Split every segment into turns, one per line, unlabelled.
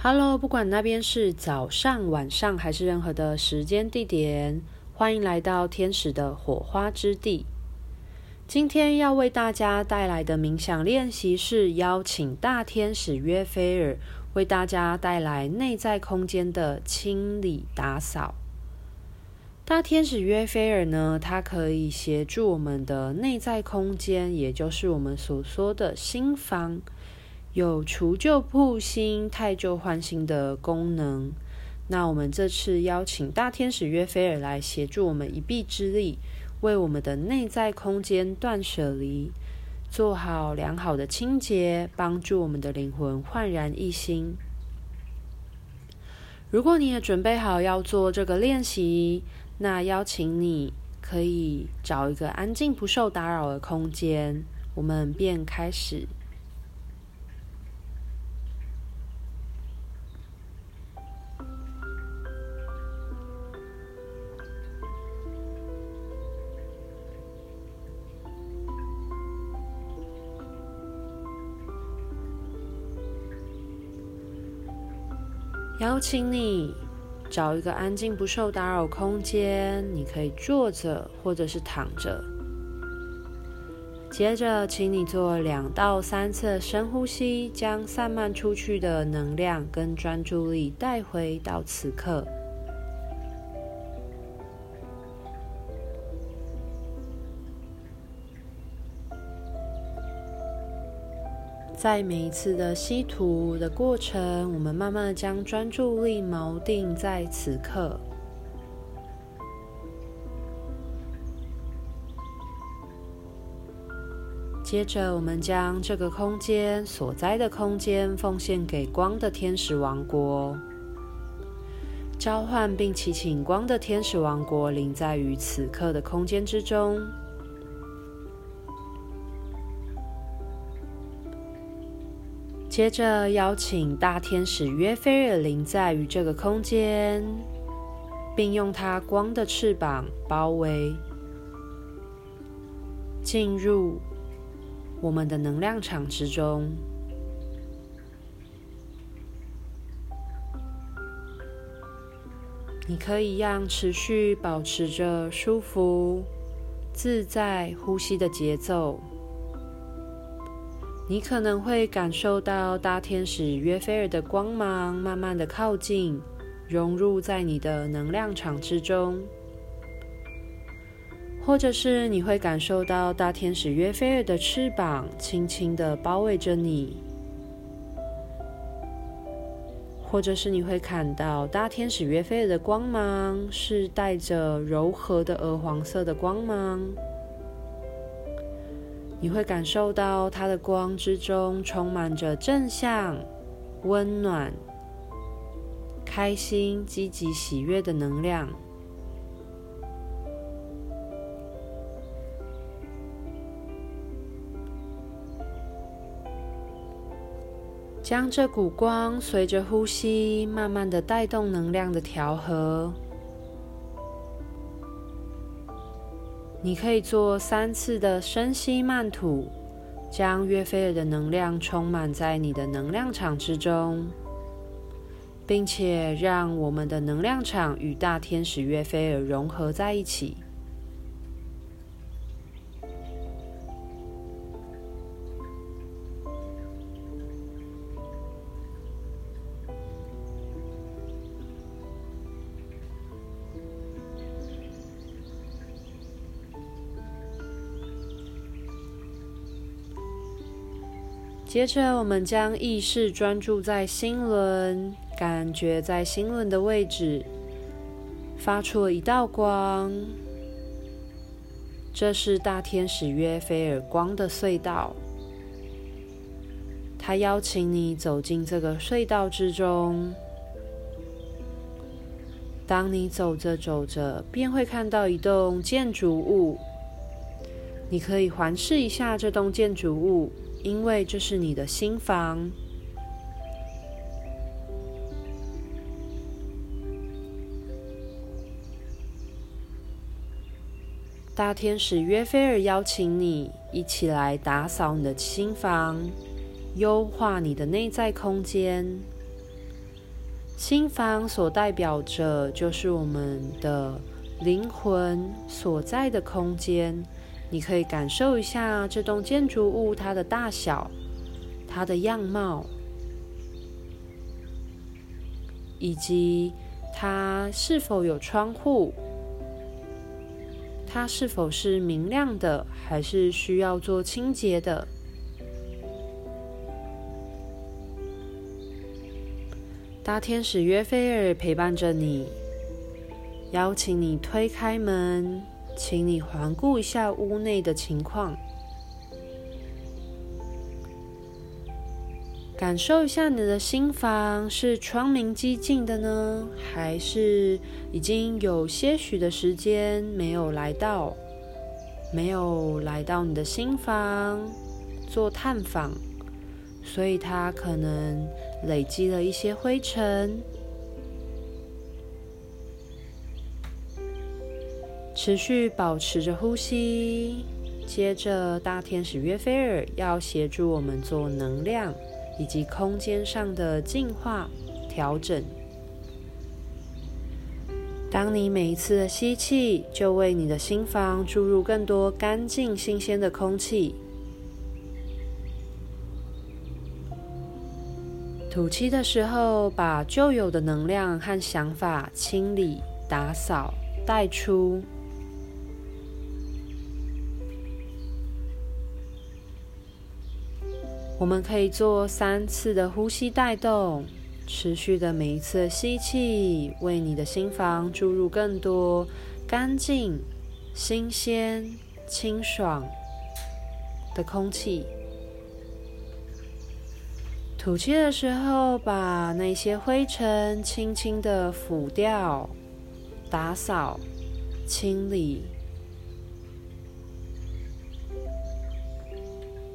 Hello，不管那边是早上、晚上还是任何的时间地点，欢迎来到天使的火花之地。今天要为大家带来的冥想练习是邀请大天使约菲尔为大家带来内在空间的清理打扫。大天使约菲尔呢，它可以协助我们的内在空间，也就是我们所说的心房。有除旧布新、汰旧换新的功能。那我们这次邀请大天使约菲尔来协助我们一臂之力，为我们的内在空间断舍离，做好良好的清洁，帮助我们的灵魂焕然一新。如果你也准备好要做这个练习，那邀请你可以找一个安静、不受打扰的空间，我们便开始。邀请你找一个安静、不受打扰空间，你可以坐着或者是躺着。接着，请你做两到三次深呼吸，将散漫出去的能量跟专注力带回到此刻。在每一次的吸吐的过程，我们慢慢的将专注力锚定在此刻。接着，我们将这个空间所在的空间奉献给光的天使王国，召唤并祈请光的天使王国临在于此刻的空间之中。接着邀请大天使约菲尔临在于这个空间，并用它光的翅膀包围，进入我们的能量场之中。你可以让持续保持着舒服、自在呼吸的节奏。你可能会感受到大天使约菲尔的光芒慢慢的靠近，融入在你的能量场之中，或者是你会感受到大天使约菲尔的翅膀轻轻的包围着你，或者是你会看到大天使约菲尔的光芒是带着柔和的鹅黄色的光芒。你会感受到它的光之中充满着正向、温暖、开心、积极、喜悦的能量。将这股光随着呼吸，慢慢的带动能量的调和。你可以做三次的深吸慢吐，将约菲尔的能量充满在你的能量场之中，并且让我们的能量场与大天使约菲尔融合在一起。接着，我们将意识专注在心轮，感觉在心轮的位置发出了一道光。这是大天使约菲尔光的隧道，他邀请你走进这个隧道之中。当你走着走着，便会看到一栋建筑物。你可以环视一下这栋建筑物。因为这是你的心房。大天使约菲尔邀请你一起来打扫你的心房，优化你的内在空间，心房所代表着就是我们的灵魂所在的空间。你可以感受一下这栋建筑物它的大小、它的样貌，以及它是否有窗户，它是否是明亮的，还是需要做清洁的。大天使约菲尔陪伴着你，邀请你推开门，请你环顾一下屋内的情况，感受一下你的新房是窗明几净的呢，还是已经有些许的时间没有来到，没有来到你的新房做探访，所以它可能。累积了一些灰尘，持续保持着呼吸。接着，大天使约菲尔要协助我们做能量以及空间上的净化调整。当你每一次的吸气，就为你的心房注入更多干净、新鲜的空气。吐气的时候，把旧有的能量和想法清理、打扫、带出。我们可以做三次的呼吸带动，持续的每一次吸气，为你的心房注入更多干净、新鲜、清爽的空气。吐气的时候，把那些灰尘轻轻的抚掉、打扫、清理，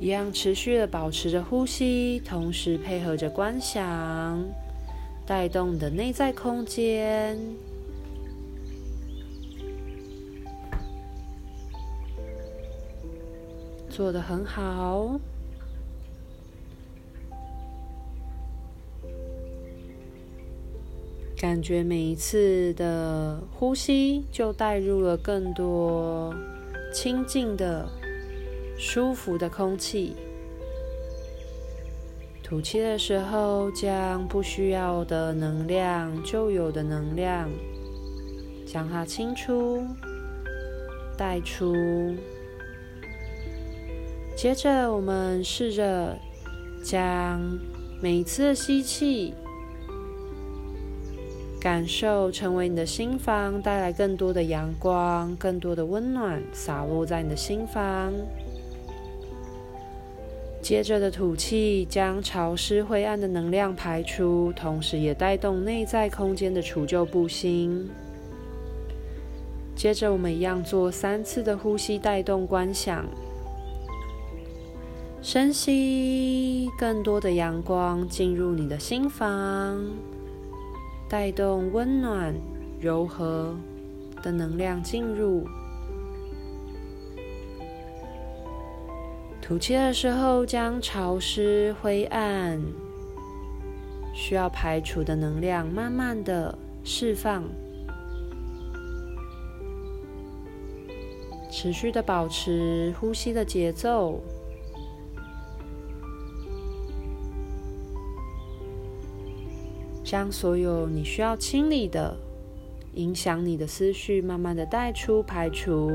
一样持续的保持着呼吸，同时配合着观想，带动你的内在空间，做得很好。感觉每一次的呼吸就带入了更多清净的、舒服的空气。吐气的时候，将不需要的能量、旧有的能量，将它清出、带出。接着，我们试着将每一次的吸气。感受成为你的心房带来更多的阳光、更多的温暖，洒落在你的心房。接着的吐气，将潮湿灰暗的能量排出，同时也带动内在空间的除旧布新。接着，我们一样做三次的呼吸带动观想，深吸更多的阳光进入你的心房。带动温暖、柔和的能量进入。吐气的时候，将潮湿、灰暗、需要排除的能量慢慢的释放。持续的保持呼吸的节奏。将所有你需要清理的、影响你的思绪，慢慢的带出、排除。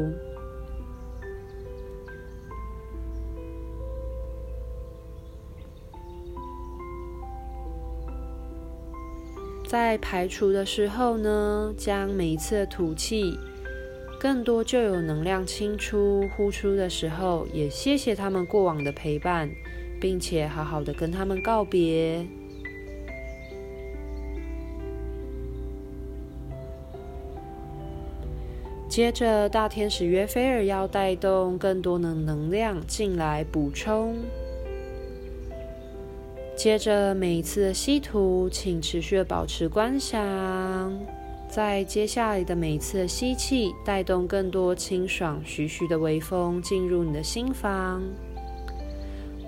在排除的时候呢，将每一次的吐气，更多旧有能量清出、呼出的时候，也谢谢他们过往的陪伴，并且好好的跟他们告别。接着，大天使约菲尔要带动更多的能量进来补充。接着，每一次的吸吐，请持续保持观想。在接下来的每一次的吸气，带动更多清爽、徐徐的微风进入你的心房，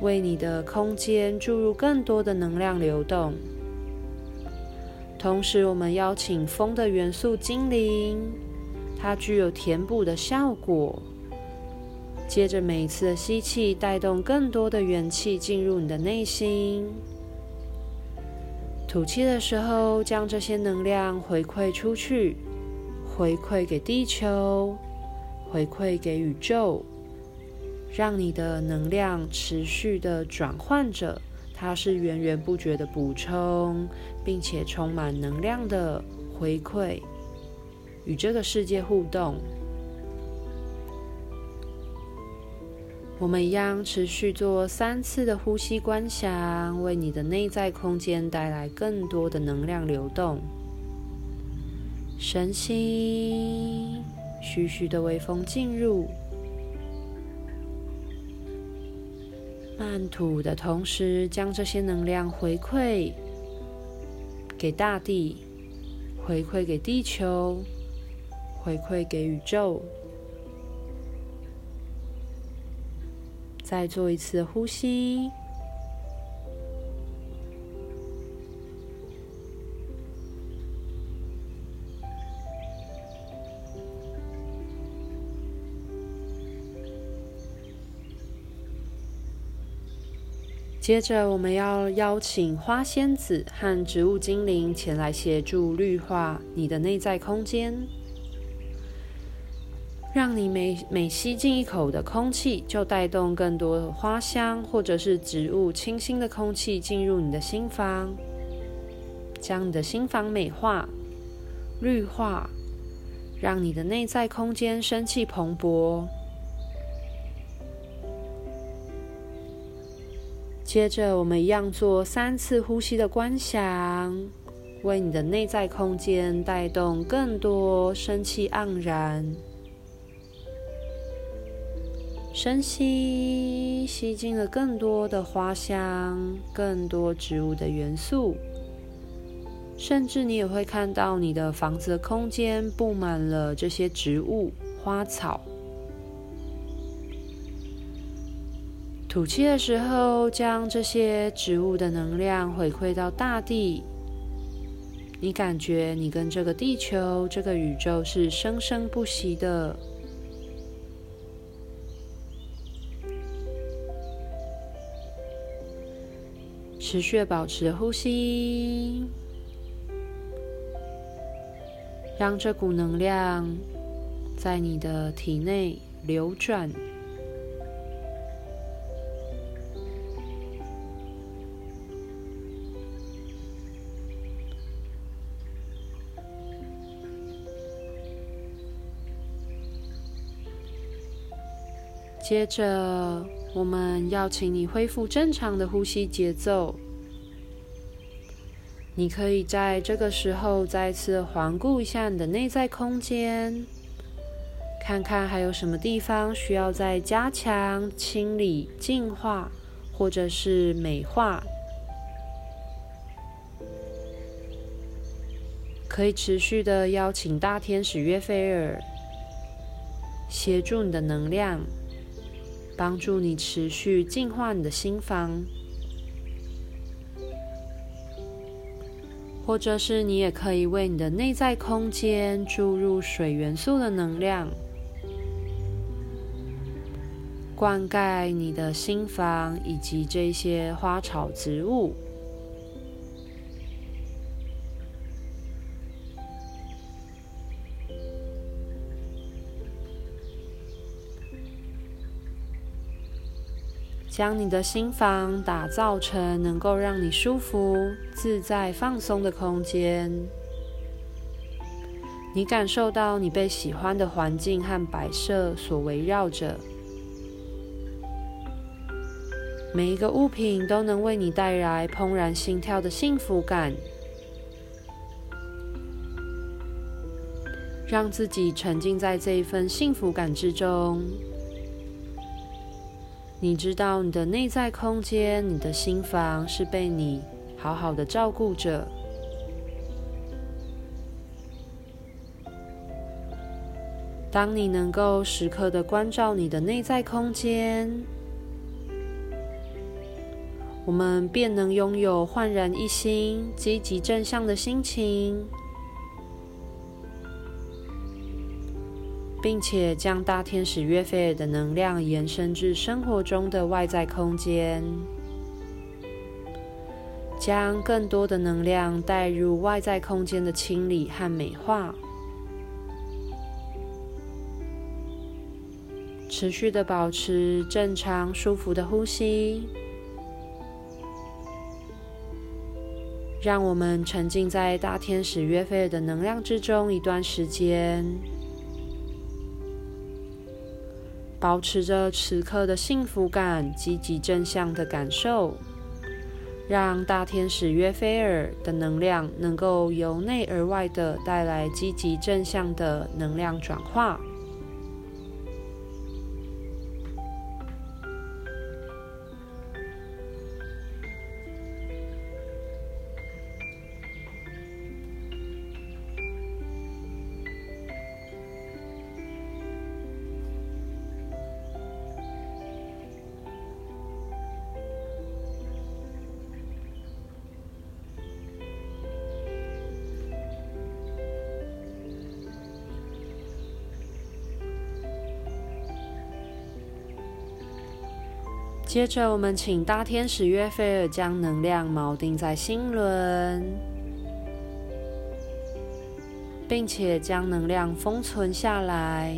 为你的空间注入更多的能量流动。同时，我们邀请风的元素精灵，它具有填补的效果。接着，每一次的吸气，带动更多的元气进入你的内心；吐气的时候，将这些能量回馈出去，回馈给地球，回馈给宇宙，让你的能量持续的转换着。它是源源不绝的补充，并且充满能量的回馈，与这个世界互动。我们一样持续做三次的呼吸观想，为你的内在空间带来更多的能量流动。深吸，徐徐的微风进入。慢吐的同时，将这些能量回馈给大地，回馈给地球，回馈给宇宙。再做一次呼吸。接着，我们要邀请花仙子和植物精灵前来协助绿化你的内在空间，让你每每吸进一口的空气，就带动更多花香或者是植物清新的空气进入你的心房，将你的心房美化、绿化，让你的内在空间生气蓬勃。接着，我们一样做三次呼吸的观想，为你的内在空间带动更多生气盎然。深吸，吸进了更多的花香，更多植物的元素，甚至你也会看到你的房子的空间布满了这些植物、花草。吐气的时候，将这些植物的能量回馈到大地。你感觉你跟这个地球、这个宇宙是生生不息的。持续保持呼吸，让这股能量在你的体内流转。接着，我们要请你恢复正常的呼吸节奏。你可以在这个时候再次环顾一下你的内在空间，看看还有什么地方需要再加强、清理、净化，或者是美化。可以持续的邀请大天使约菲尔协助你的能量。帮助你持续净化你的心房，或者是你也可以为你的内在空间注入水元素的能量，灌溉你的心房以及这些花草植物。将你的心房打造成能够让你舒服、自在、放松的空间。你感受到你被喜欢的环境和摆设所围绕着，每一个物品都能为你带来怦然心跳的幸福感。让自己沉浸在这一份幸福感之中。你知道你的内在空间，你的心房是被你好好的照顾着。当你能够时刻的关照你的内在空间，我们便能拥有焕然一新、积极正向的心情，并且将大天使约菲尔的能量延伸至生活中的外在空间，将更多的能量带入外在空间的清理和美化，持续的保持正常舒服的呼吸。让我们沉浸在大天使约菲尔的能量之中一段时间，保持着此刻的幸福感、积极正向的感受，让大天使约菲尔的能量能够由内而外的带来积极正向的能量转化。接着，我们请大天使约菲尔将能量锚定在心轮，并且将能量封存下来，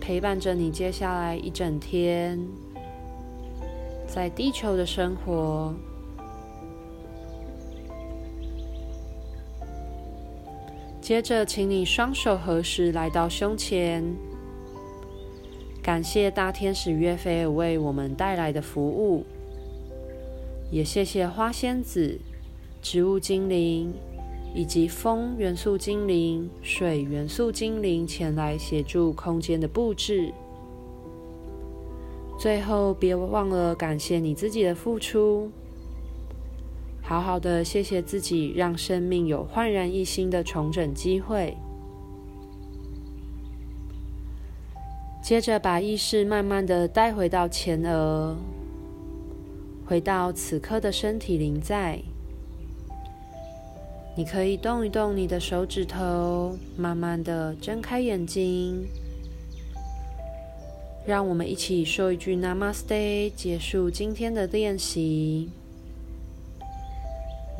陪伴着你接下来一整天在地球的生活。接着，请你双手合十，来到胸前。感谢大天使约菲尔为我们带来的服务，也谢谢花仙子、植物精灵以及风元素精灵、水元素精灵前来协助空间的布置。最后，别忘了感谢你自己的付出，好好的谢谢自己，让生命有焕然一新的重整机会。接着，把意识慢慢的带回到前额，回到此刻的身体临在。你可以动一动你的手指头，慢慢的睁开眼睛。让我们一起说一句 Namaste，结束今天的练习。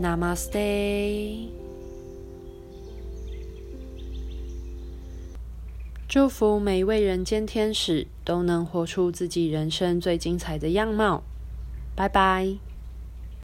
Namaste。祝福每一位人间天使都能活出自己人生最精彩的样貌。拜拜。